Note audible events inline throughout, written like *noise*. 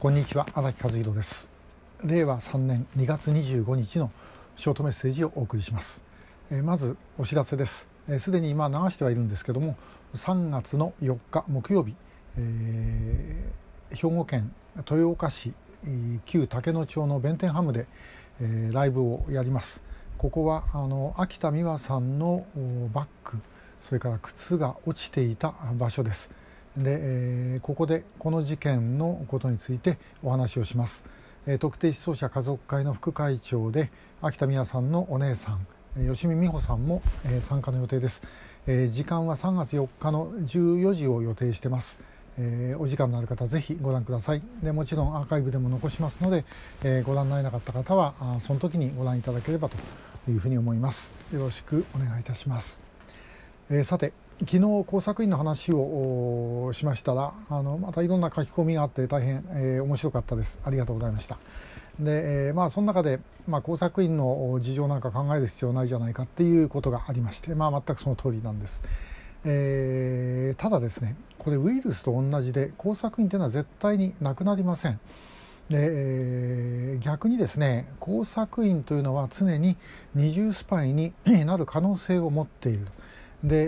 こんにちは荒木和弘です。令和3年2月25日のショートメッセージをお送りします、え、まずお知らせです。すで、に今流してはいるんですけども3月の4日木曜日、えー、兵庫県豊岡市旧竹野町の弁天ハムで、えー、ライブをやります。ここはあの秋田美和さんのバッグそれから靴が落ちていた場所です。で、えー、ここでこの事件のことについてお話をします、えー、特定失踪者家族会の副会長で秋田美也さんのお姉さん吉見美穂さんも、えー、参加の予定です、えー、時間は3月4日の14時を予定してます、えー、お時間のある方ぜひご覧ください。でもちろんアーカイブでも残しますので、えー、ご覧になれなかった方はあその時にご覧いただければというふうに思います。よろしくお願いいたします、えー、さて昨日工作員の話をしましたらあのまたいろんな書き込みがあって大変、えー、面白かったです。ありがとうございました。で、えー、まあその中で、まあ、工作員の事情なんか考える必要ないじゃないかっていうことがありまして、まあ、全くその通りなんです、えー、ただですねこれウイルスと同じで工作員というのは絶対になくなりません。で、えー、逆にですね工作員というのは常に二重スパイになる可能性を持っているで、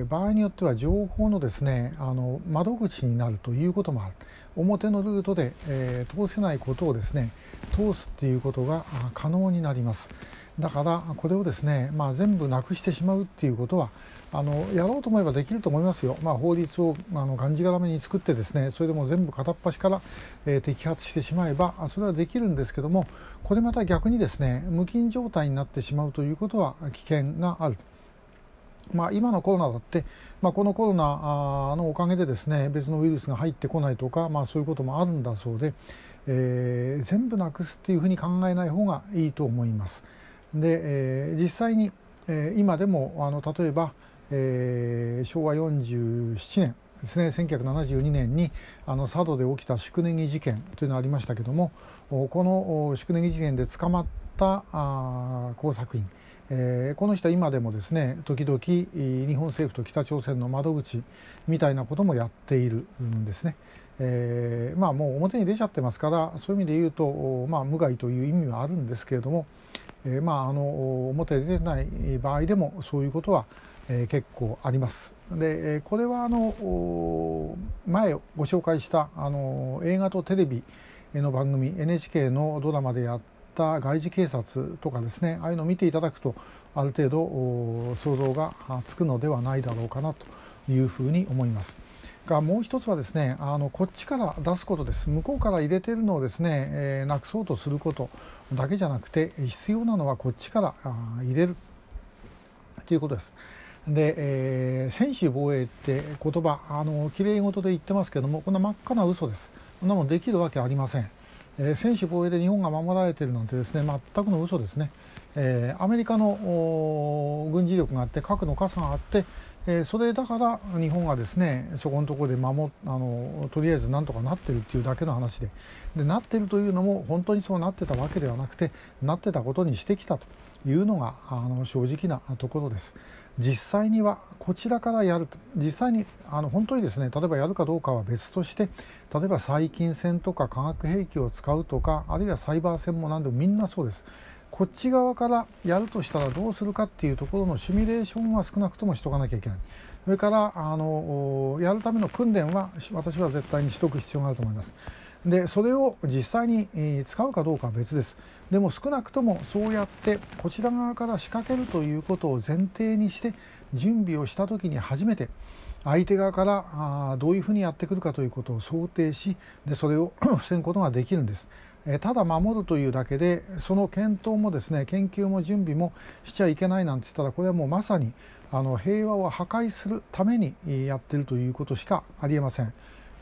えー、場合によっては情報のですねあの窓口になるということもある。表のルートで、えー、通せないことをですね通すっていうことが可能になります。だからこれをですね、まあ、全部なくしてしまうっていうことはあのやろうと思えばできると思いますよ、まあ、法律をあのがんじがらめに作ってですねそれでも全部片っ端から、えー、摘発してしまえばそれはできるんですけどもこれまた逆にですね無菌状態になってしまうということは危険がある。まあ、今のコロナだって、まあ、このコロナのおかげでですね別のウイルスが入ってこないとか、まあ、そういうこともあるんだそうで、えー、全部なくすっていうふうに考えない方がいいと思います。で、えー、実際に、えー、今でもあの例えば、えー、昭和47年ですね1972年にあの佐渡で起きた宿根木事件というのがありましたけどもこの宿根木事件で捕まったあ工作員えー、この人は今でもですね時々日本政府と北朝鮮の窓口みたいなこともやっているんですね。えー、まあもう表に出ちゃってますからそういう意味で言うと、まあ、無害という意味はあるんですけれども、えー、まああの表に出てない場合でもそういうことは、えー、結構あります。でこれはあの前ご紹介したあの映画とテレビの番組 NHK のドラマでやっった外事警察とかですねああいうのを見ていただくとある程度想像がつくのではないだろうかなというふうに思います。がもう一つはですねあのこっちから出すことです向こうから入れてるのをですね、えー、なくそうとすることだけじゃなくて必要なのはこっちから入れるということです。で、えー、専守防衛って言葉あのきれい事で言ってますけどもこんな真っ赤な嘘ですこんなもんできるわけありません。え、専守防衛で日本が守られているなんてですね全くの嘘ですね、え、アメリカの軍事力があって核の傘があって、え、それだから日本がですねそこのところで守あのとりあえずなんとかなってるっていうだけの話で。でなってるというのも本当にそうなってたわけではなくてなってたことにしてきたと。いうのがあの正直なところです。実際にはこちらからやると実際にあの本当にですね例えばやるかどうかは別として例えば細菌戦とか化学兵器を使うとかあるいはサイバー戦も何でもみんなそうです。こっち側からやるとしたらどうするかっていうところのシミュレーションは少なくともしとかなきゃいけない。それからあのやるための訓練は私は絶対にしとく必要があると思います。でそれを実際に使うかどうかは別ですでも少なくともそうやってこちら側から仕掛けるということを前提にして準備をした時に初めて相手側からどういうふうにやってくるかということを想定しでそれを *coughs* 防ぐことができるんです。ただ守るというだけでその検討もですね研究も準備もしちゃいけないなんて言ったらこれはもうまさにあの平和を破壊するためにやってるということしかありえません。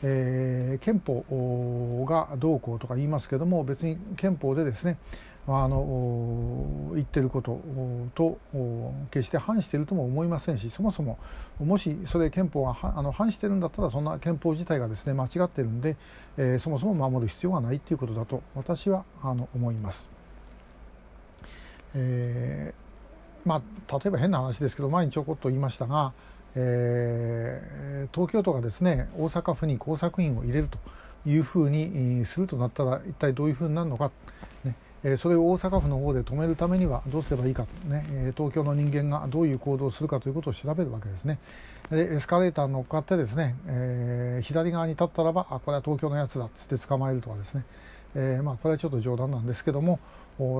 えー、憲法がどうこうとか言いますけども別に憲法でですねあの言ってることと決して反しているとも思いませんしそもそももしそれ憲法があの反してるんだったらそんな憲法自体がですね間違ってるんで、えー、そもそも守る必要がないということだと私はあの思います。えー、まあ、例えば変な話ですけど前にちょこっと言いましたが、えー、東京都がですね大阪府に工作員を入れるというふうにするとなったら一体どういうふうになるのか、ねえ、それを大阪府の方で止めるためにはどうすればいいか、ね、東京の人間がどういう行動をするかということを調べるわけですね。でエスカレーターに乗っかってですね、えー、左側に立ったらばあこれは東京のやつだっつって捕まえるとかですね、えー、まあ、これはちょっと冗談なんですけども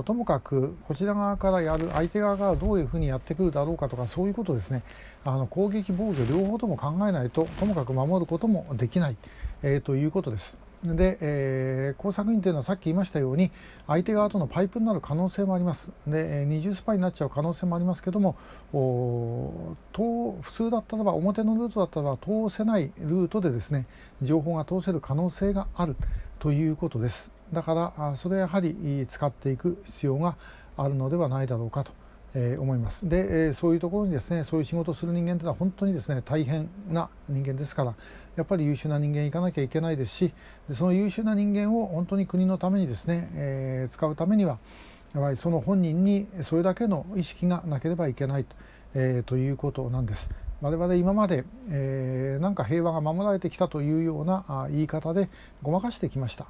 ともかくこちら側からやる相手側がどういうふうにやってくるだろうかとかそういうことですね。あの攻撃防御両方とも考えないとともかく守ることもできない、えー、ということです。で、えー、工作員というのはさっき言いましたように相手側とのパイプになる可能性もあります。で二重スパイになっちゃう可能性もありますけども普通だったらば表のルートだったらば通せないルートでですね情報が通せる可能性がある。ということです。だからそれはやはり使っていく必要があるのではないだろうかとえ、思いますで、え、そういうところにですねそういう仕事をする人間というのは本当にですね大変な人間ですからやっぱり優秀な人間いかなきゃいけないですしその優秀な人間を本当に国のためにですね、え、使うためにはやはりその本人にそれだけの意識がなければいけないと,、え、ということなんです。我々今まで、え、なんか平和が守られてきたというような言い方でごまかしてきました。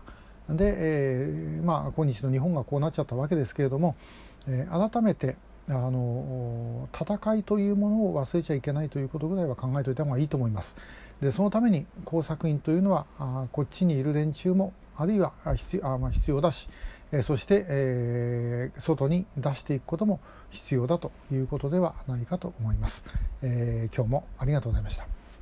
で、えー、まあ今日の日本がこうなっちゃったわけですけれども、えー、改めてあの戦いというものを忘れちゃいけないということぐらいは考えておいた方がいいと思います。でそのために工作員というのはあこっちにいる連中もあるいは必要あ、まあ、必要だし、えそして、えー、外に出していくことも必要だということではないかと思います。えー、今日もありがとうございました。